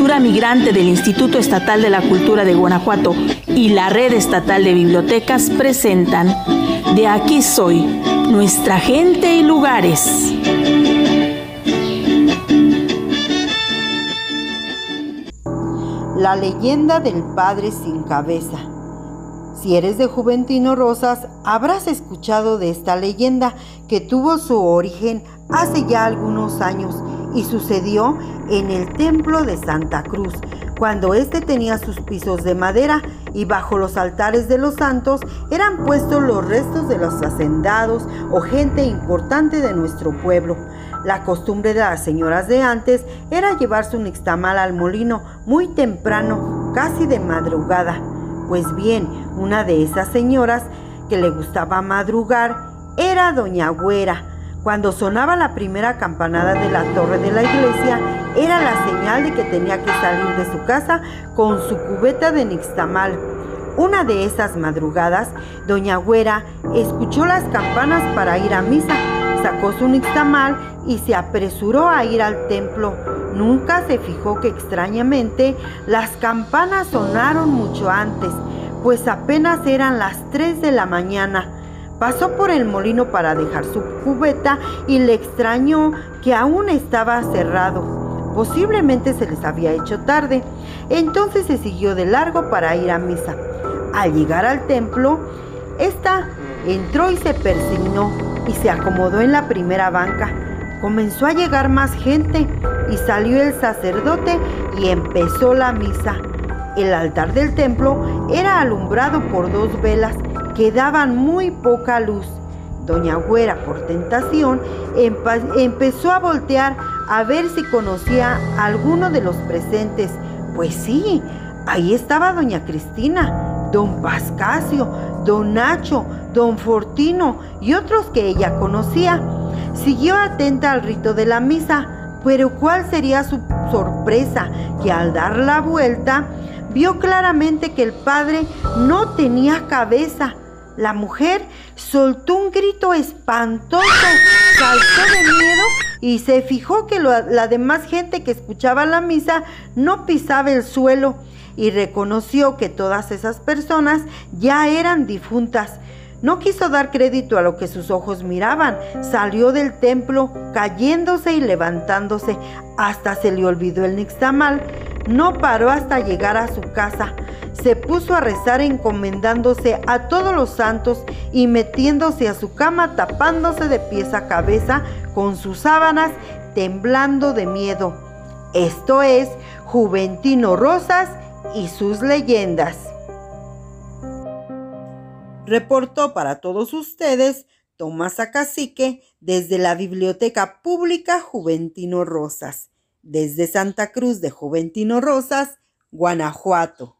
Migrante del Instituto Estatal de la Cultura de Guanajuato y la Red Estatal de Bibliotecas presentan De aquí soy, nuestra gente y lugares. La leyenda del padre sin cabeza. Si eres de Juventino Rosas, habrás escuchado de esta leyenda que tuvo su origen hace ya algunos años y sucedió en el templo de Santa Cruz, cuando éste tenía sus pisos de madera y bajo los altares de los santos eran puestos los restos de los hacendados o gente importante de nuestro pueblo. La costumbre de las señoras de antes era llevarse un nixtamal al molino muy temprano, casi de madrugada. Pues bien, una de esas señoras que le gustaba madrugar era doña Güera. Cuando sonaba la primera campanada de la torre de la iglesia, era la señal de que tenía que salir de su casa con su cubeta de nixtamal. Una de esas madrugadas, doña Güera escuchó las campanas para ir a misa sacó su nixtamal y se apresuró a ir al templo. Nunca se fijó que extrañamente las campanas sonaron mucho antes, pues apenas eran las 3 de la mañana. Pasó por el molino para dejar su cubeta y le extrañó que aún estaba cerrado. Posiblemente se les había hecho tarde. Entonces se siguió de largo para ir a misa. Al llegar al templo, esta entró y se persignó y se acomodó en la primera banca. Comenzó a llegar más gente y salió el sacerdote y empezó la misa. El altar del templo era alumbrado por dos velas que daban muy poca luz. Doña Güera, por tentación, empezó a voltear a ver si conocía a alguno de los presentes. Pues sí, ahí estaba doña Cristina, don Pascasio, don Nacho, don Fortino y otros que ella conocía. Siguió atenta al rito de la misa, pero cuál sería su sorpresa que al dar la vuelta vio claramente que el padre no tenía cabeza. La mujer soltó un grito espantoso, saltó de miedo y se fijó que la demás gente que escuchaba la misa no pisaba el suelo y reconoció que todas esas personas ya eran difuntas. No quiso dar crédito a lo que sus ojos miraban. Salió del templo cayéndose y levantándose. Hasta se le olvidó el nixtamal. No paró hasta llegar a su casa. Se puso a rezar encomendándose a todos los santos y metiéndose a su cama tapándose de pies a cabeza con sus sábanas temblando de miedo. Esto es Juventino Rosas y sus leyendas. Reportó para todos ustedes Tomás Acacique desde la Biblioteca Pública Juventino Rosas, desde Santa Cruz de Juventino Rosas, Guanajuato.